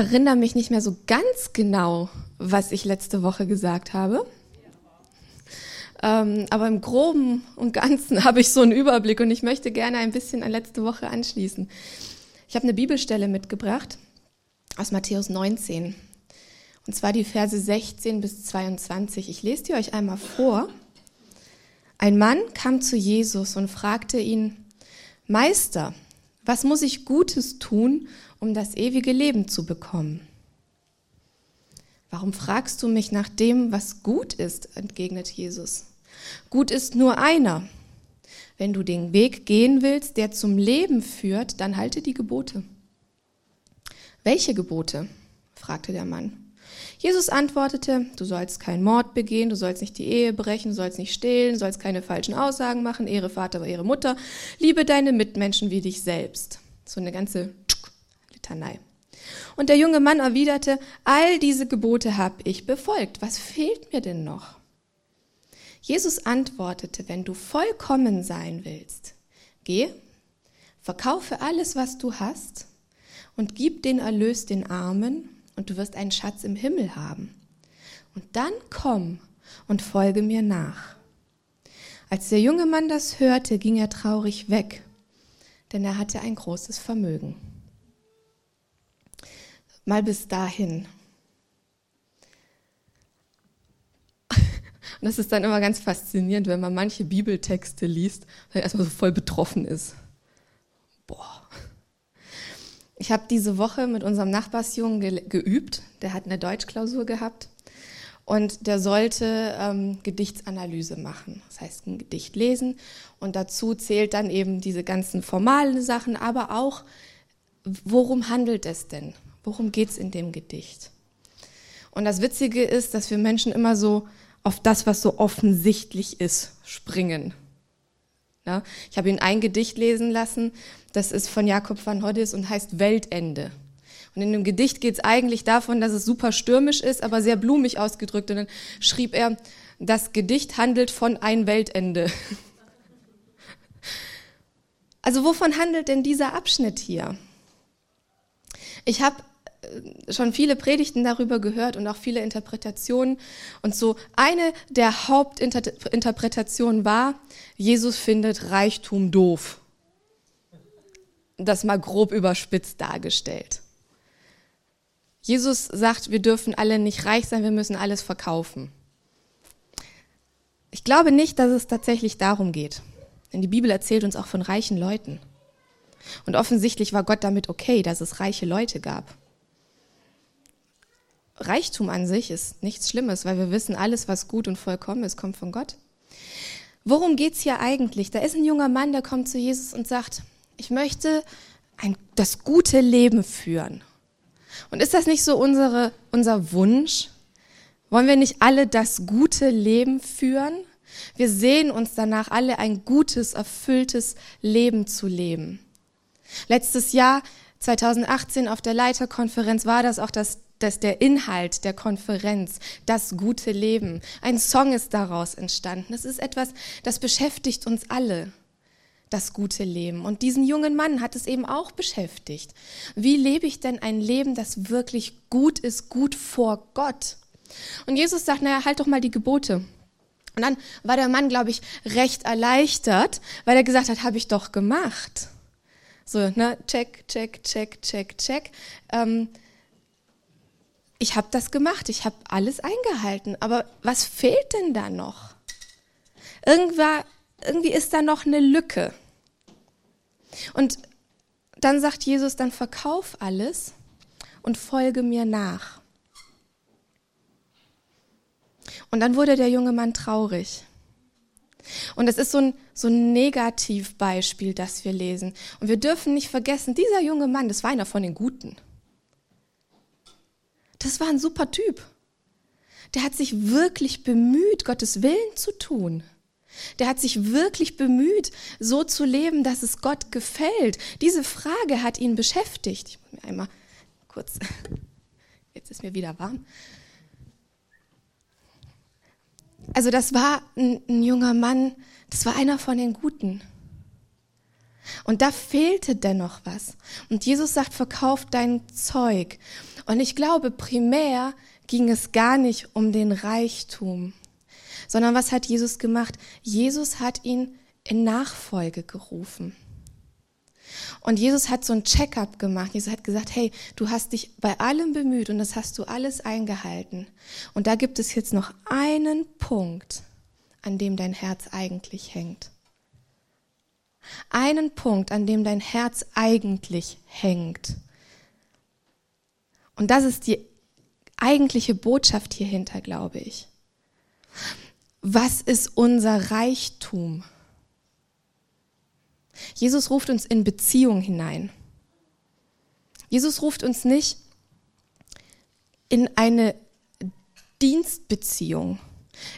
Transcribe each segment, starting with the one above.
erinnere mich nicht mehr so ganz genau, was ich letzte Woche gesagt habe. Ähm, aber im Groben und Ganzen habe ich so einen Überblick und ich möchte gerne ein bisschen an letzte Woche anschließen. Ich habe eine Bibelstelle mitgebracht aus Matthäus 19. Und zwar die Verse 16 bis 22. Ich lese die euch einmal vor. Ein Mann kam zu Jesus und fragte ihn, Meister, was muss ich Gutes tun, um das ewige Leben zu bekommen? Warum fragst du mich nach dem, was gut ist? entgegnet Jesus. Gut ist nur einer. Wenn du den Weg gehen willst, der zum Leben führt, dann halte die Gebote. Welche Gebote? fragte der Mann. Jesus antwortete, du sollst keinen Mord begehen, du sollst nicht die Ehe brechen, du sollst nicht stehlen, du sollst keine falschen Aussagen machen, ehre Vater, ehre Mutter, liebe deine Mitmenschen wie dich selbst. So eine ganze Litanei. Und der junge Mann erwiderte, all diese Gebote habe ich befolgt. Was fehlt mir denn noch? Jesus antwortete, wenn du vollkommen sein willst, geh, verkaufe alles, was du hast und gib den Erlös den Armen und du wirst einen Schatz im Himmel haben. Und dann komm und folge mir nach. Als der junge Mann das hörte, ging er traurig weg, denn er hatte ein großes Vermögen. Mal bis dahin. Und das ist dann immer ganz faszinierend, wenn man manche Bibeltexte liest und erstmal so voll betroffen ist. Boah. Ich habe diese Woche mit unserem Nachbarsjungen ge geübt. Der hat eine Deutschklausur gehabt und der sollte ähm, Gedichtsanalyse machen. Das heißt, ein Gedicht lesen und dazu zählt dann eben diese ganzen formalen Sachen, aber auch, worum handelt es denn? Worum geht es in dem Gedicht? Und das Witzige ist, dass wir Menschen immer so auf das, was so offensichtlich ist, springen. Ja, ich habe ihn ein Gedicht lesen lassen, das ist von Jakob van Hoddis und heißt Weltende. Und in dem Gedicht geht es eigentlich davon, dass es super stürmisch ist, aber sehr blumig ausgedrückt. Und dann schrieb er, das Gedicht handelt von ein Weltende. Also wovon handelt denn dieser Abschnitt hier? Ich habe schon viele Predigten darüber gehört und auch viele Interpretationen. Und so eine der Hauptinterpretationen war, Jesus findet Reichtum doof. Das mal grob überspitzt dargestellt. Jesus sagt, wir dürfen alle nicht reich sein, wir müssen alles verkaufen. Ich glaube nicht, dass es tatsächlich darum geht. Denn die Bibel erzählt uns auch von reichen Leuten. Und offensichtlich war Gott damit okay, dass es reiche Leute gab. Reichtum an sich ist nichts Schlimmes, weil wir wissen, alles, was gut und vollkommen ist, kommt von Gott. Worum geht's hier eigentlich? Da ist ein junger Mann, der kommt zu Jesus und sagt, ich möchte ein, das gute Leben führen. Und ist das nicht so unsere, unser Wunsch? Wollen wir nicht alle das gute Leben führen? Wir sehen uns danach, alle ein gutes, erfülltes Leben zu leben. Letztes Jahr, 2018, auf der Leiterkonferenz war das auch das dass der Inhalt der Konferenz, das gute Leben, ein Song ist daraus entstanden. Das ist etwas, das beschäftigt uns alle, das gute Leben. Und diesen jungen Mann hat es eben auch beschäftigt. Wie lebe ich denn ein Leben, das wirklich gut ist, gut vor Gott? Und Jesus sagt, naja, halt doch mal die Gebote. Und dann war der Mann, glaube ich, recht erleichtert, weil er gesagt hat, habe ich doch gemacht. So, ne, check, check, check, check, check. Ähm, ich habe das gemacht, ich habe alles eingehalten, aber was fehlt denn da noch? Irgendwann, irgendwie ist da noch eine Lücke. Und dann sagt Jesus, dann verkauf alles und folge mir nach. Und dann wurde der junge Mann traurig. Und das ist so ein, so ein Negativbeispiel, das wir lesen. Und wir dürfen nicht vergessen, dieser junge Mann, das war einer von den Guten. Das war ein super Typ. Der hat sich wirklich bemüht, Gottes Willen zu tun. Der hat sich wirklich bemüht, so zu leben, dass es Gott gefällt. Diese Frage hat ihn beschäftigt. Ich muss mir einmal kurz, jetzt ist mir wieder warm. Also das war ein, ein junger Mann, das war einer von den Guten. Und da fehlte dennoch was. Und Jesus sagt, verkauf dein Zeug. Und ich glaube, primär ging es gar nicht um den Reichtum, sondern was hat Jesus gemacht? Jesus hat ihn in Nachfolge gerufen. Und Jesus hat so ein Check-up gemacht. Jesus hat gesagt, hey, du hast dich bei allem bemüht und das hast du alles eingehalten. Und da gibt es jetzt noch einen Punkt, an dem dein Herz eigentlich hängt. Einen Punkt, an dem dein Herz eigentlich hängt. Und das ist die eigentliche Botschaft hierhinter, glaube ich. Was ist unser Reichtum? Jesus ruft uns in Beziehung hinein. Jesus ruft uns nicht in eine Dienstbeziehung.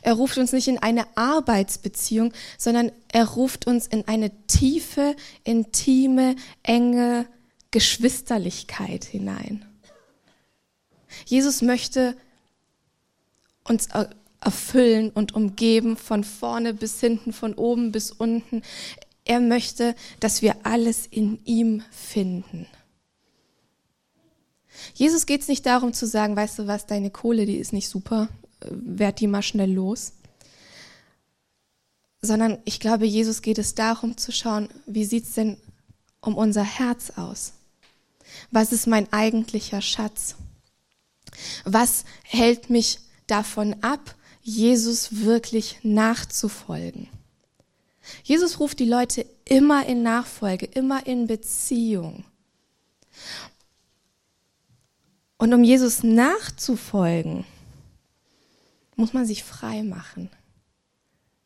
Er ruft uns nicht in eine Arbeitsbeziehung, sondern er ruft uns in eine tiefe, intime, enge Geschwisterlichkeit hinein. Jesus möchte uns erfüllen und umgeben von vorne bis hinten, von oben bis unten. Er möchte, dass wir alles in ihm finden. Jesus geht es nicht darum zu sagen, weißt du was, deine Kohle, die ist nicht super, werd die mal schnell los. Sondern ich glaube, Jesus geht es darum zu schauen, wie sieht es denn um unser Herz aus? Was ist mein eigentlicher Schatz? Was hält mich davon ab, Jesus wirklich nachzufolgen? Jesus ruft die Leute immer in Nachfolge, immer in Beziehung. Und um Jesus nachzufolgen, muss man sich frei machen,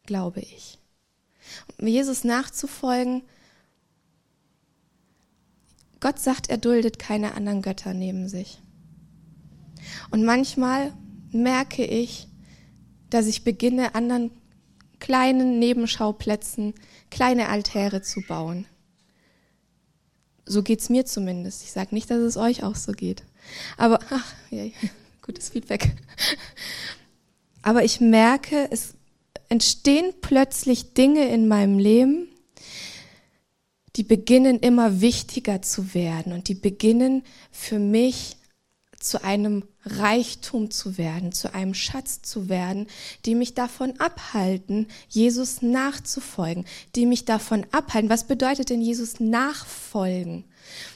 glaube ich. Um Jesus nachzufolgen, Gott sagt, er duldet keine anderen Götter neben sich. Und manchmal merke ich, dass ich beginne, anderen kleinen Nebenschauplätzen kleine Altäre zu bauen. So geht's mir zumindest. Ich sage nicht, dass es euch auch so geht. Aber, ach, ja, gutes Feedback. Aber ich merke, es entstehen plötzlich Dinge in meinem Leben, die beginnen immer wichtiger zu werden und die beginnen für mich zu einem Reichtum zu werden, zu einem Schatz zu werden, die mich davon abhalten, Jesus nachzufolgen, die mich davon abhalten. Was bedeutet denn Jesus nachfolgen?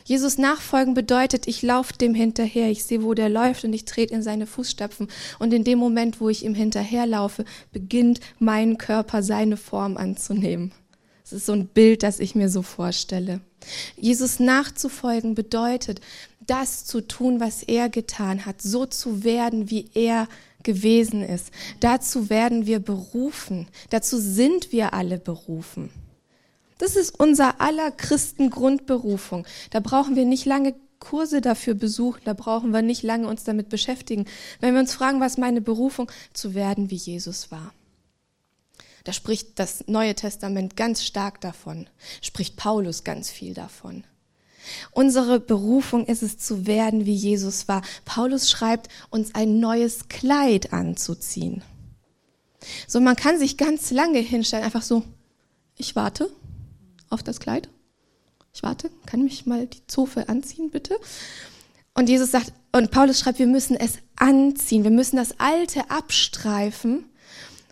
Jesus nachfolgen bedeutet, ich laufe dem hinterher, ich sehe, wo der läuft und ich trete in seine Fußstapfen. Und in dem Moment, wo ich ihm hinterherlaufe, beginnt mein Körper seine Form anzunehmen. Das ist so ein Bild, das ich mir so vorstelle. Jesus nachzufolgen bedeutet, das zu tun, was er getan hat, so zu werden, wie er gewesen ist. Dazu werden wir berufen. Dazu sind wir alle berufen. Das ist unser aller Christen Grundberufung. Da brauchen wir nicht lange Kurse dafür besuchen, da brauchen wir nicht lange uns damit beschäftigen. Wenn wir uns fragen, was meine Berufung, zu werden, wie Jesus war. Da spricht das Neue Testament ganz stark davon, spricht Paulus ganz viel davon. Unsere Berufung ist es zu werden, wie Jesus war. Paulus schreibt, uns ein neues Kleid anzuziehen. So, man kann sich ganz lange hinstellen, einfach so, ich warte auf das Kleid. Ich warte, kann mich mal die Zofe anziehen, bitte? Und Jesus sagt, und Paulus schreibt, wir müssen es anziehen, wir müssen das Alte abstreifen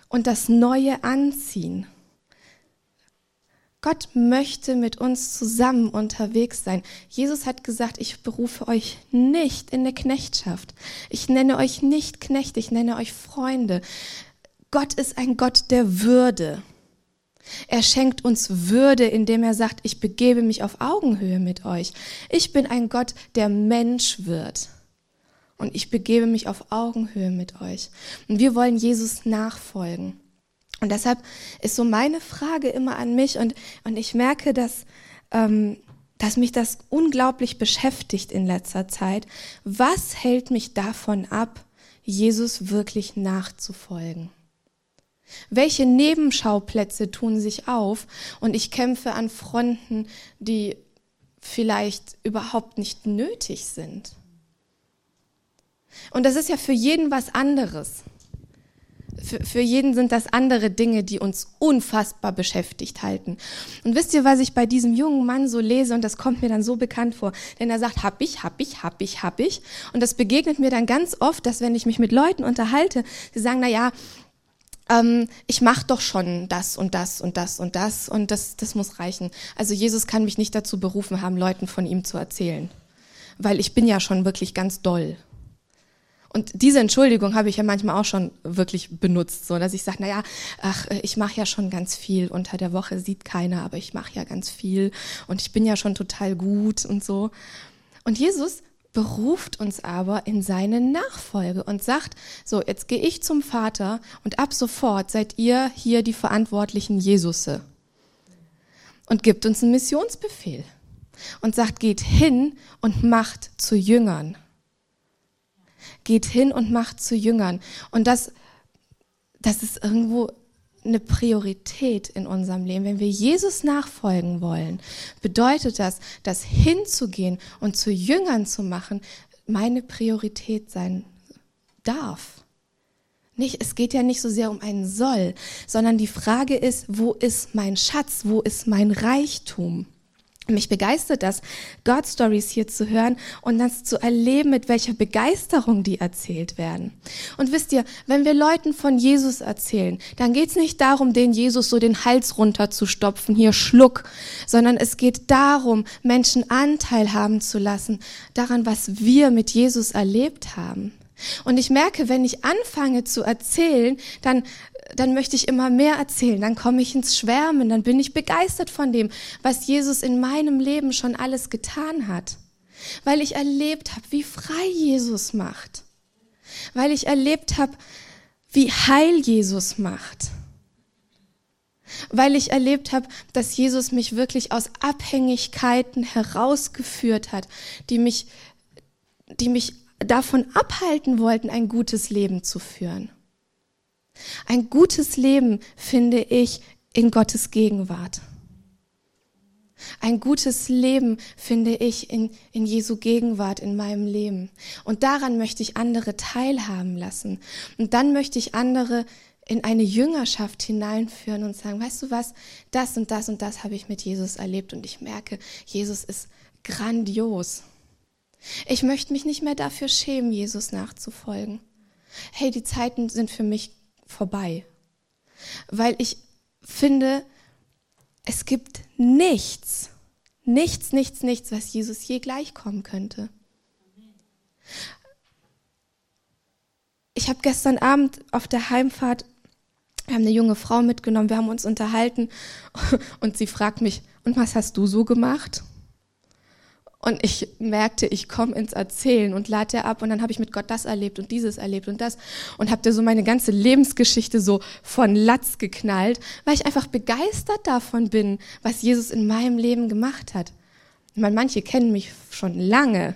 und das Neue anziehen. Gott möchte mit uns zusammen unterwegs sein. Jesus hat gesagt, ich berufe euch nicht in der Knechtschaft. Ich nenne euch nicht Knechte, ich nenne euch Freunde. Gott ist ein Gott der Würde. Er schenkt uns Würde, indem er sagt, ich begebe mich auf Augenhöhe mit euch. Ich bin ein Gott, der Mensch wird. Und ich begebe mich auf Augenhöhe mit euch. Und wir wollen Jesus nachfolgen. Und deshalb ist so meine Frage immer an mich und, und ich merke, dass, ähm, dass mich das unglaublich beschäftigt in letzter Zeit. Was hält mich davon ab, Jesus wirklich nachzufolgen? Welche Nebenschauplätze tun sich auf und ich kämpfe an Fronten, die vielleicht überhaupt nicht nötig sind? Und das ist ja für jeden was anderes. für, für jeden sind das andere Dinge, die uns unfassbar beschäftigt halten. Und wisst ihr, was ich bei diesem jungen Mann so lese? Und das kommt mir dann so bekannt vor. Denn er sagt, hab ich, hab ich, hab ich, hab ich. Und das begegnet mir dann ganz oft, dass wenn ich mich mit Leuten unterhalte, sie sagen, na ja, ähm, ich mache doch schon das und das und das und das und das, das muss reichen. Also Jesus kann mich nicht dazu berufen haben, Leuten von ihm zu erzählen, weil ich bin ja schon wirklich ganz doll. Und diese Entschuldigung habe ich ja manchmal auch schon wirklich benutzt, so dass ich sage, naja, ach, ich mache ja schon ganz viel. Unter der Woche sieht keiner, aber ich mache ja ganz viel und ich bin ja schon total gut und so. Und Jesus beruft uns aber in seine Nachfolge und sagt, so, jetzt gehe ich zum Vater und ab sofort seid ihr hier die verantwortlichen Jesusse. Und gibt uns einen Missionsbefehl und sagt, geht hin und macht zu Jüngern geht hin und macht zu Jüngern. Und das, das ist irgendwo eine Priorität in unserem Leben. Wenn wir Jesus nachfolgen wollen, bedeutet das, das hinzugehen und zu Jüngern zu machen, meine Priorität sein darf. Nicht, es geht ja nicht so sehr um einen Soll, sondern die Frage ist, wo ist mein Schatz, wo ist mein Reichtum? Mich begeistert das, God Stories hier zu hören und das zu erleben, mit welcher Begeisterung die erzählt werden. Und wisst ihr, wenn wir Leuten von Jesus erzählen, dann geht es nicht darum, den Jesus so den Hals runterzustopfen, hier Schluck, sondern es geht darum, Menschen Anteil haben zu lassen daran, was wir mit Jesus erlebt haben. Und ich merke, wenn ich anfange zu erzählen, dann dann möchte ich immer mehr erzählen, dann komme ich ins Schwärmen, dann bin ich begeistert von dem, was Jesus in meinem Leben schon alles getan hat. Weil ich erlebt habe, wie frei Jesus macht. Weil ich erlebt habe, wie heil Jesus macht. Weil ich erlebt habe, dass Jesus mich wirklich aus Abhängigkeiten herausgeführt hat, die mich, die mich davon abhalten wollten, ein gutes Leben zu führen. Ein gutes Leben finde ich in Gottes Gegenwart. Ein gutes Leben finde ich in, in Jesu Gegenwart in meinem Leben. Und daran möchte ich andere teilhaben lassen. Und dann möchte ich andere in eine Jüngerschaft hineinführen und sagen, weißt du was, das und das und das habe ich mit Jesus erlebt und ich merke, Jesus ist grandios. Ich möchte mich nicht mehr dafür schämen, Jesus nachzufolgen. Hey, die Zeiten sind für mich vorbei. Weil ich finde, es gibt nichts, nichts, nichts, nichts, was Jesus je gleichkommen könnte. Ich habe gestern Abend auf der Heimfahrt, wir haben eine junge Frau mitgenommen, wir haben uns unterhalten und sie fragt mich, und was hast du so gemacht? Und ich merkte, ich komme ins Erzählen und lade ab und dann habe ich mit Gott das erlebt und dieses erlebt und das und habe dir so meine ganze Lebensgeschichte so von Latz geknallt, weil ich einfach begeistert davon bin, was Jesus in meinem Leben gemacht hat. Ich meine, manche kennen mich schon lange.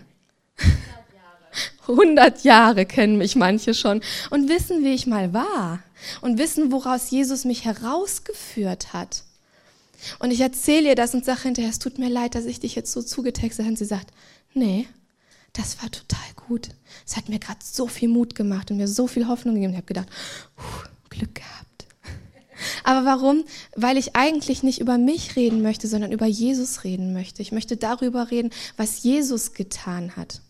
100 Jahre kennen mich manche schon und wissen, wie ich mal war und wissen, woraus Jesus mich herausgeführt hat. Und ich erzähle ihr das und sage hinterher, es tut mir leid, dass ich dich jetzt so zugetextet habe. Und sie sagt, nee, das war total gut. Es hat mir gerade so viel Mut gemacht und mir so viel Hoffnung gegeben. Ich habe gedacht, Glück gehabt. Aber warum? Weil ich eigentlich nicht über mich reden möchte, sondern über Jesus reden möchte. Ich möchte darüber reden, was Jesus getan hat.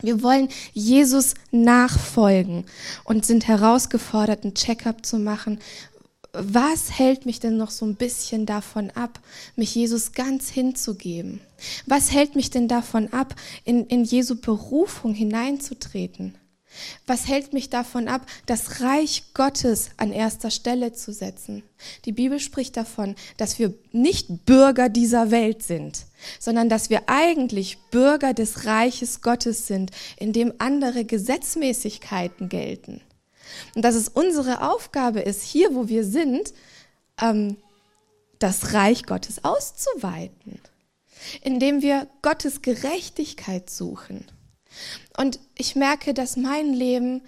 Wir wollen Jesus nachfolgen und sind herausgefordert, einen Checkup zu machen was hält mich denn noch so ein bisschen davon ab, mich Jesus ganz hinzugeben? Was hält mich denn davon ab, in, in Jesu Berufung hineinzutreten? Was hält mich davon ab, das Reich Gottes an erster Stelle zu setzen? Die Bibel spricht davon, dass wir nicht Bürger dieser Welt sind, sondern dass wir eigentlich Bürger des Reiches Gottes sind, in dem andere Gesetzmäßigkeiten gelten. Und dass es unsere Aufgabe ist, hier wo wir sind, ähm, das Reich Gottes auszuweiten, indem wir Gottes Gerechtigkeit suchen. Und ich merke, dass mein Leben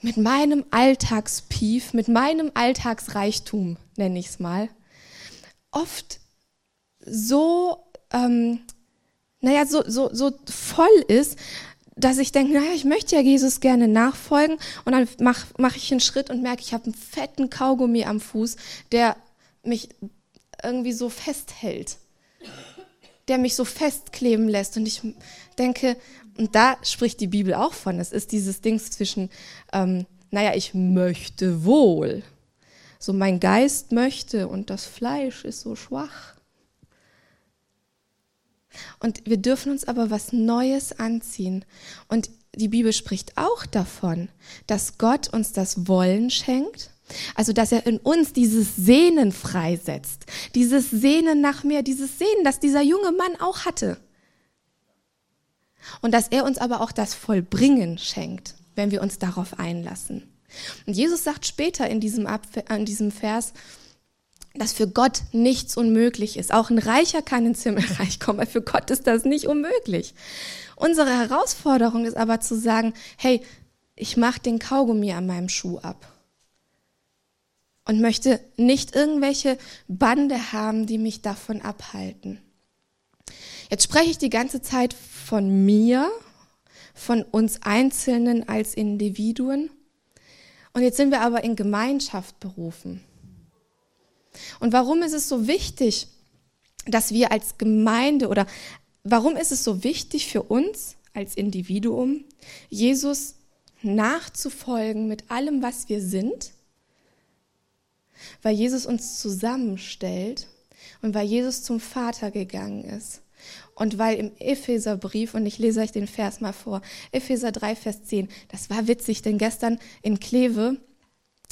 mit meinem Alltagspief, mit meinem Alltagsreichtum, nenne ich es mal, oft so, ähm, naja, so, so, so voll ist, dass ich denke, naja, ich möchte ja Jesus gerne nachfolgen und dann mache mach ich einen Schritt und merke, ich habe einen fetten Kaugummi am Fuß, der mich irgendwie so festhält, der mich so festkleben lässt und ich denke, und da spricht die Bibel auch von, es ist dieses Ding zwischen, ähm, naja, ich möchte wohl, so mein Geist möchte und das Fleisch ist so schwach. Und wir dürfen uns aber was Neues anziehen. Und die Bibel spricht auch davon, dass Gott uns das Wollen schenkt. Also, dass er in uns dieses Sehnen freisetzt. Dieses Sehnen nach mehr, dieses Sehnen, das dieser junge Mann auch hatte. Und dass er uns aber auch das Vollbringen schenkt, wenn wir uns darauf einlassen. Und Jesus sagt später in diesem, Ab in diesem Vers, dass für Gott nichts unmöglich ist. Auch ein Reicher kann ins Himmelreich kommen, weil für Gott ist das nicht unmöglich. Unsere Herausforderung ist aber zu sagen, hey, ich mache den Kaugummi an meinem Schuh ab und möchte nicht irgendwelche Bande haben, die mich davon abhalten. Jetzt spreche ich die ganze Zeit von mir, von uns Einzelnen als Individuen. Und jetzt sind wir aber in Gemeinschaft berufen. Und warum ist es so wichtig, dass wir als Gemeinde oder warum ist es so wichtig für uns als Individuum, Jesus nachzufolgen mit allem, was wir sind? Weil Jesus uns zusammenstellt und weil Jesus zum Vater gegangen ist. Und weil im Epheserbrief, und ich lese euch den Vers mal vor, Epheser 3, Vers 10, das war witzig, denn gestern in Kleve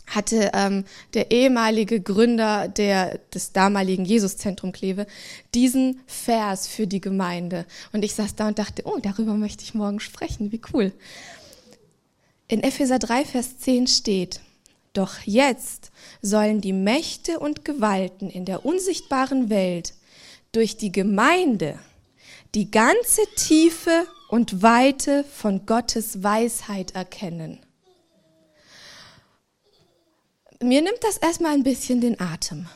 hatte ähm, der ehemalige Gründer der, des damaligen Jesuszentrum Kleve diesen Vers für die Gemeinde. Und ich saß da und dachte, oh, darüber möchte ich morgen sprechen, wie cool. In Epheser 3, Vers 10 steht, doch jetzt sollen die Mächte und Gewalten in der unsichtbaren Welt durch die Gemeinde die ganze Tiefe und Weite von Gottes Weisheit erkennen mir nimmt das erstmal ein bisschen den Atem.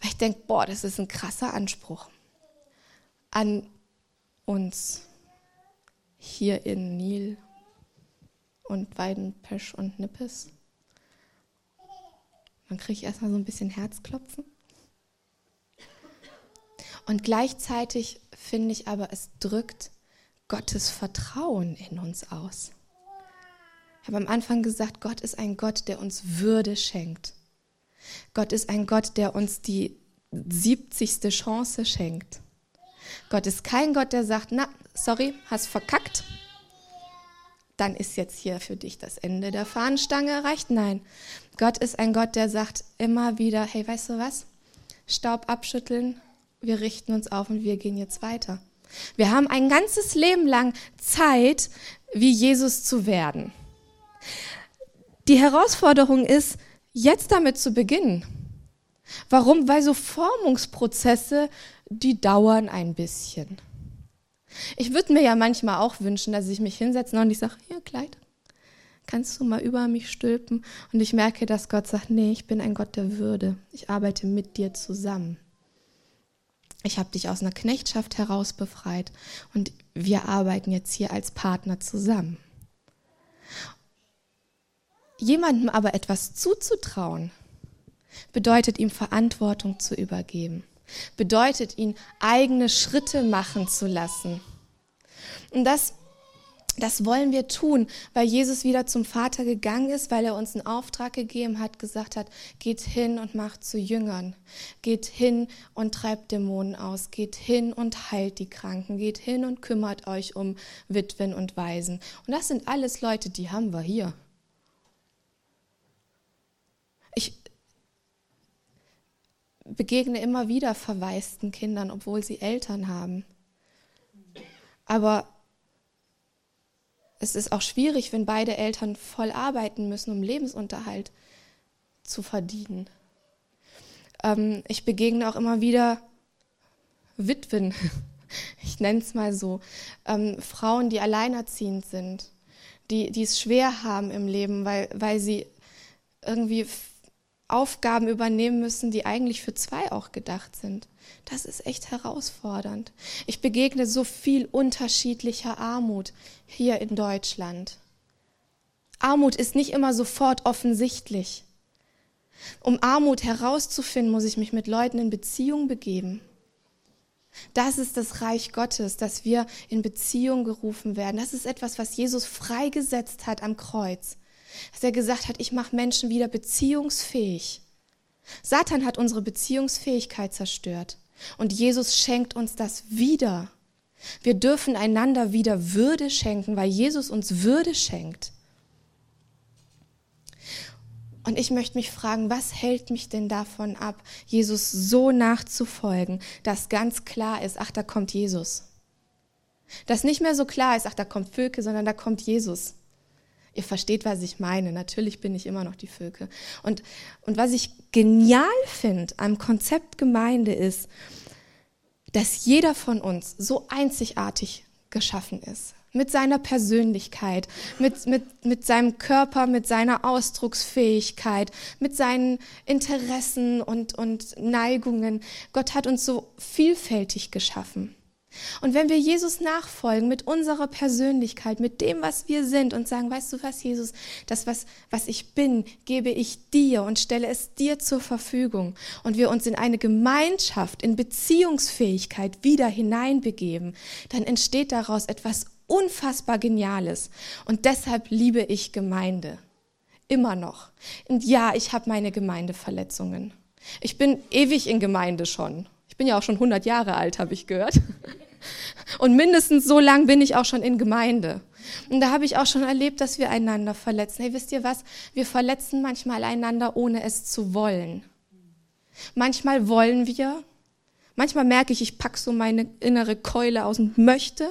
Weil ich denke, boah, das ist ein krasser Anspruch an uns hier in Nil und Weidenpesch und Nippes. Dann kriege ich erstmal so ein bisschen Herzklopfen. Und gleichzeitig finde ich aber, es drückt Gottes Vertrauen in uns aus. Habe am Anfang gesagt, Gott ist ein Gott, der uns Würde schenkt. Gott ist ein Gott, der uns die 70. Chance schenkt. Gott ist kein Gott, der sagt, na, sorry, hast verkackt. Dann ist jetzt hier für dich das Ende der Fahnenstange erreicht. Nein, Gott ist ein Gott, der sagt immer wieder, hey, weißt du was? Staub abschütteln, wir richten uns auf und wir gehen jetzt weiter. Wir haben ein ganzes Leben lang Zeit, wie Jesus zu werden. Die Herausforderung ist, jetzt damit zu beginnen. Warum? Weil so Formungsprozesse, die dauern ein bisschen. Ich würde mir ja manchmal auch wünschen, dass ich mich hinsetze und ich sage, hier Kleid, kannst du mal über mich stülpen? Und ich merke, dass Gott sagt, nee, ich bin ein Gott der Würde. Ich arbeite mit dir zusammen. Ich habe dich aus einer Knechtschaft heraus befreit und wir arbeiten jetzt hier als Partner zusammen. Jemandem aber etwas zuzutrauen, bedeutet ihm Verantwortung zu übergeben, bedeutet ihn eigene Schritte machen zu lassen. Und das, das wollen wir tun, weil Jesus wieder zum Vater gegangen ist, weil er uns einen Auftrag gegeben hat, gesagt hat, geht hin und macht zu Jüngern, geht hin und treibt Dämonen aus, geht hin und heilt die Kranken, geht hin und kümmert euch um Witwen und Waisen. Und das sind alles Leute, die haben wir hier. Ich begegne immer wieder verwaisten Kindern, obwohl sie Eltern haben. Aber es ist auch schwierig, wenn beide Eltern voll arbeiten müssen, um Lebensunterhalt zu verdienen. Ähm, ich begegne auch immer wieder Witwen, ich nenne es mal so, ähm, Frauen, die alleinerziehend sind, die, die es schwer haben im Leben, weil, weil sie irgendwie Aufgaben übernehmen müssen, die eigentlich für zwei auch gedacht sind. Das ist echt herausfordernd. Ich begegne so viel unterschiedlicher Armut hier in Deutschland. Armut ist nicht immer sofort offensichtlich. Um Armut herauszufinden, muss ich mich mit Leuten in Beziehung begeben. Das ist das Reich Gottes, dass wir in Beziehung gerufen werden. Das ist etwas, was Jesus freigesetzt hat am Kreuz. Dass er gesagt hat, ich mache Menschen wieder beziehungsfähig. Satan hat unsere Beziehungsfähigkeit zerstört. Und Jesus schenkt uns das wieder. Wir dürfen einander wieder Würde schenken, weil Jesus uns Würde schenkt. Und ich möchte mich fragen, was hält mich denn davon ab, Jesus so nachzufolgen, dass ganz klar ist, ach, da kommt Jesus. Dass nicht mehr so klar ist, ach, da kommt Völke, sondern da kommt Jesus. Ihr versteht, was ich meine. Natürlich bin ich immer noch die Völke. Und, und was ich genial finde am Konzept Gemeinde ist, dass jeder von uns so einzigartig geschaffen ist mit seiner Persönlichkeit, mit, mit, mit seinem Körper, mit seiner Ausdrucksfähigkeit, mit seinen Interessen und, und Neigungen. Gott hat uns so vielfältig geschaffen. Und wenn wir Jesus nachfolgen mit unserer Persönlichkeit, mit dem, was wir sind und sagen, weißt du was, Jesus, das, was, was ich bin, gebe ich dir und stelle es dir zur Verfügung und wir uns in eine Gemeinschaft, in Beziehungsfähigkeit wieder hineinbegeben, dann entsteht daraus etwas unfassbar Geniales. Und deshalb liebe ich Gemeinde. Immer noch. Und ja, ich habe meine Gemeindeverletzungen. Ich bin ewig in Gemeinde schon. Ich bin ja auch schon 100 Jahre alt, habe ich gehört. Und mindestens so lang bin ich auch schon in Gemeinde. Und da habe ich auch schon erlebt, dass wir einander verletzen. Hey, wisst ihr was? Wir verletzen manchmal einander, ohne es zu wollen. Manchmal wollen wir. Manchmal merke ich, ich packe so meine innere Keule aus und möchte.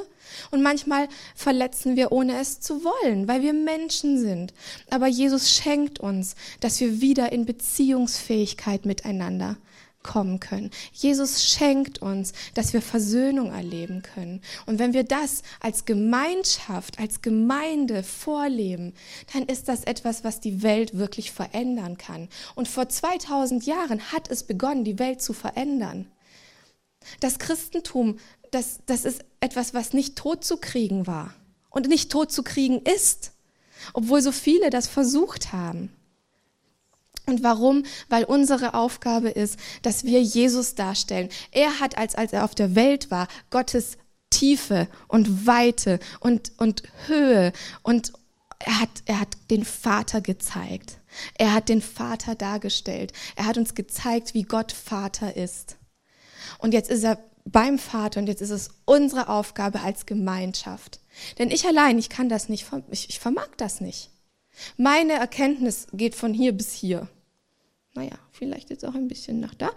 Und manchmal verletzen wir, ohne es zu wollen, weil wir Menschen sind. Aber Jesus schenkt uns, dass wir wieder in Beziehungsfähigkeit miteinander kommen können. Jesus schenkt uns, dass wir Versöhnung erleben können. Und wenn wir das als Gemeinschaft, als Gemeinde vorleben, dann ist das etwas, was die Welt wirklich verändern kann. Und vor 2000 Jahren hat es begonnen, die Welt zu verändern. Das Christentum das, das ist etwas, was nicht tot zu kriegen war und nicht tot zu kriegen ist, obwohl so viele das versucht haben. Und warum? Weil unsere Aufgabe ist, dass wir Jesus darstellen. Er hat, als, als er auf der Welt war, Gottes Tiefe und Weite und, und Höhe und er hat, er hat den Vater gezeigt. Er hat den Vater dargestellt. Er hat uns gezeigt, wie Gott Vater ist. Und jetzt ist er beim Vater und jetzt ist es unsere Aufgabe als Gemeinschaft. Denn ich allein, ich kann das nicht, ich, ich vermag das nicht. Meine Erkenntnis geht von hier bis hier. Naja, vielleicht jetzt auch ein bisschen nach da.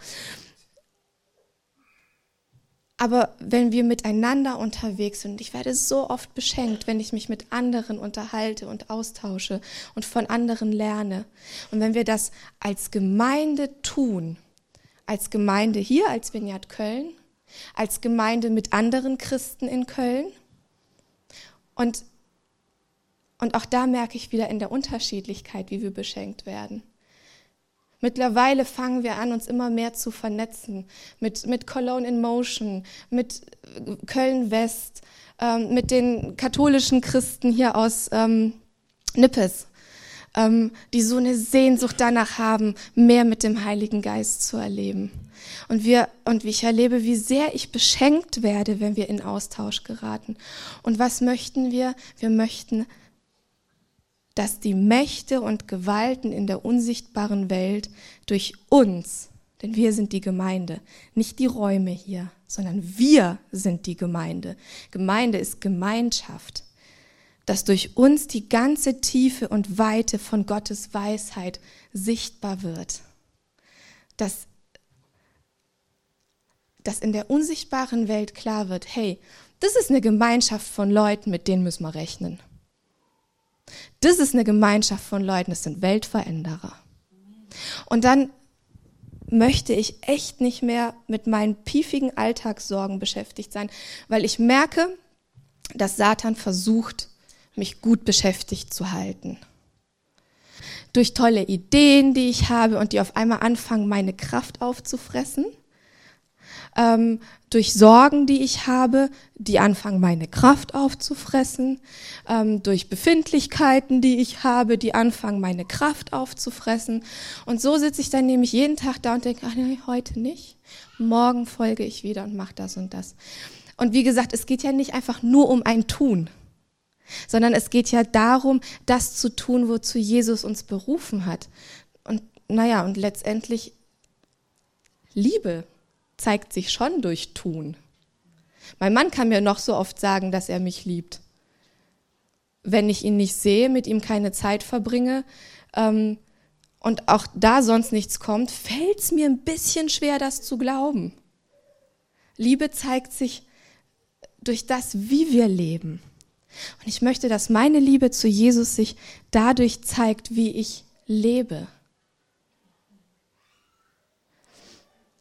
Aber wenn wir miteinander unterwegs sind, ich werde so oft beschenkt, wenn ich mich mit anderen unterhalte und austausche und von anderen lerne. Und wenn wir das als Gemeinde tun, als Gemeinde hier, als Vineyard Köln, als Gemeinde mit anderen Christen in Köln. Und, und auch da merke ich wieder in der Unterschiedlichkeit, wie wir beschenkt werden. Mittlerweile fangen wir an, uns immer mehr zu vernetzen mit, mit Cologne in Motion, mit Köln West, ähm, mit den katholischen Christen hier aus ähm, Nippes, ähm, die so eine Sehnsucht danach haben, mehr mit dem Heiligen Geist zu erleben. Und wir, und ich erlebe, wie sehr ich beschenkt werde, wenn wir in Austausch geraten. Und was möchten wir? Wir möchten, dass die Mächte und Gewalten in der unsichtbaren Welt durch uns, denn wir sind die Gemeinde, nicht die Räume hier, sondern wir sind die Gemeinde. Gemeinde ist Gemeinschaft dass durch uns die ganze Tiefe und Weite von Gottes Weisheit sichtbar wird. Dass dass in der unsichtbaren Welt klar wird, hey, das ist eine Gemeinschaft von Leuten, mit denen müssen wir rechnen. Das ist eine Gemeinschaft von Leuten, das sind Weltveränderer. Und dann möchte ich echt nicht mehr mit meinen piefigen Alltagssorgen beschäftigt sein, weil ich merke, dass Satan versucht, mich gut beschäftigt zu halten. durch tolle Ideen, die ich habe und die auf einmal anfangen, meine Kraft aufzufressen. Ähm, durch Sorgen, die ich habe, die anfangen, meine Kraft aufzufressen, ähm, durch Befindlichkeiten, die ich habe, die anfangen, meine Kraft aufzufressen. Und so sitze ich dann nämlich jeden Tag da und denke, ach nee, heute nicht. Morgen folge ich wieder und mache das und das. Und wie gesagt, es geht ja nicht einfach nur um ein Tun, sondern es geht ja darum, das zu tun, wozu Jesus uns berufen hat. Und naja, und letztendlich Liebe zeigt sich schon durch Tun. Mein Mann kann mir noch so oft sagen, dass er mich liebt. Wenn ich ihn nicht sehe, mit ihm keine Zeit verbringe ähm, und auch da sonst nichts kommt, fällt es mir ein bisschen schwer, das zu glauben. Liebe zeigt sich durch das, wie wir leben. Und ich möchte, dass meine Liebe zu Jesus sich dadurch zeigt, wie ich lebe.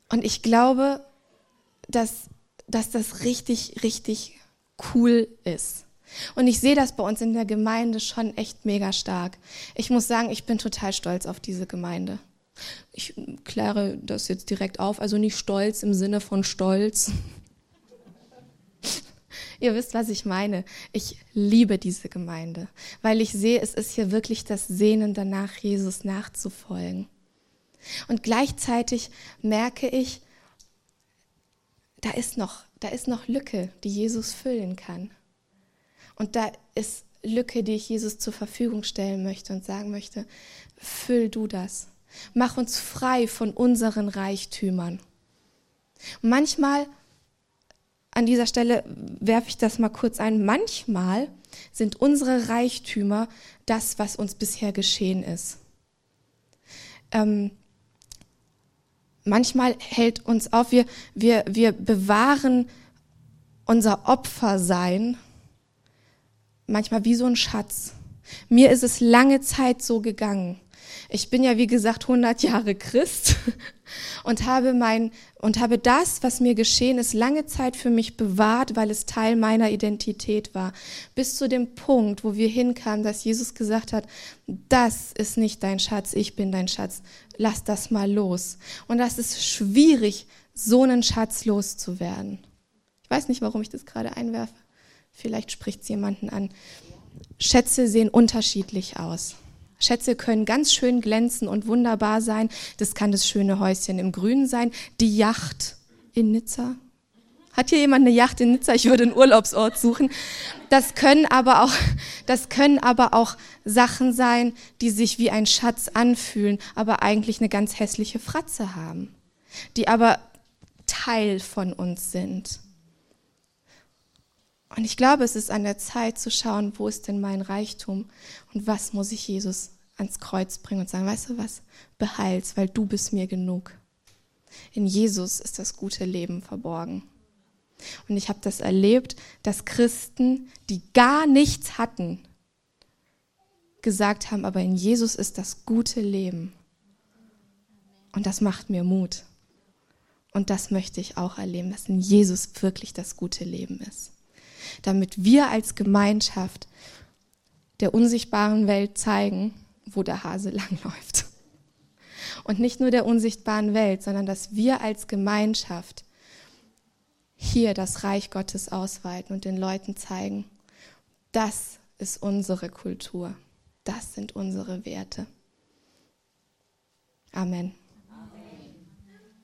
Und ich glaube, dass, dass das richtig, richtig cool ist. Und ich sehe das bei uns in der Gemeinde schon echt mega stark. Ich muss sagen, ich bin total stolz auf diese Gemeinde. Ich kläre das jetzt direkt auf, also nicht stolz im Sinne von Stolz. Ihr wisst, was ich meine. Ich liebe diese Gemeinde, weil ich sehe, es ist hier wirklich das Sehnen danach, Jesus nachzufolgen. Und gleichzeitig merke ich, da ist noch, da ist noch Lücke, die Jesus füllen kann. Und da ist Lücke, die ich Jesus zur Verfügung stellen möchte und sagen möchte, füll du das. Mach uns frei von unseren Reichtümern. Manchmal, an dieser Stelle werfe ich das mal kurz ein, manchmal sind unsere Reichtümer das, was uns bisher geschehen ist. Ähm, manchmal hält uns auf, wir, wir, wir bewahren unser Opfersein manchmal wie so ein Schatz. Mir ist es lange Zeit so gegangen. Ich bin ja, wie gesagt, 100 Jahre Christ und habe mein, und habe das, was mir geschehen ist, lange Zeit für mich bewahrt, weil es Teil meiner Identität war. Bis zu dem Punkt, wo wir hinkamen, dass Jesus gesagt hat, das ist nicht dein Schatz, ich bin dein Schatz. Lass das mal los. Und das ist schwierig, so einen Schatz loszuwerden. Ich weiß nicht, warum ich das gerade einwerfe. Vielleicht spricht es jemanden an. Schätze sehen unterschiedlich aus. Schätze können ganz schön glänzen und wunderbar sein. Das kann das schöne Häuschen im Grünen sein. Die Yacht in Nizza. Hat hier jemand eine Yacht in Nizza? Ich würde einen Urlaubsort suchen. Das können aber auch, das können aber auch Sachen sein, die sich wie ein Schatz anfühlen, aber eigentlich eine ganz hässliche Fratze haben. Die aber Teil von uns sind. Und ich glaube, es ist an der Zeit zu schauen, wo ist denn mein Reichtum und was muss ich Jesus ans Kreuz bringen und sagen, weißt du was, behalt's, weil du bist mir genug. In Jesus ist das gute Leben verborgen. Und ich habe das erlebt, dass Christen, die gar nichts hatten, gesagt haben, aber in Jesus ist das gute Leben. Und das macht mir Mut. Und das möchte ich auch erleben, dass in Jesus wirklich das gute Leben ist damit wir als Gemeinschaft der unsichtbaren Welt zeigen, wo der Hase langläuft. Und nicht nur der unsichtbaren Welt, sondern dass wir als Gemeinschaft hier das Reich Gottes ausweiten und den Leuten zeigen, das ist unsere Kultur, das sind unsere Werte. Amen.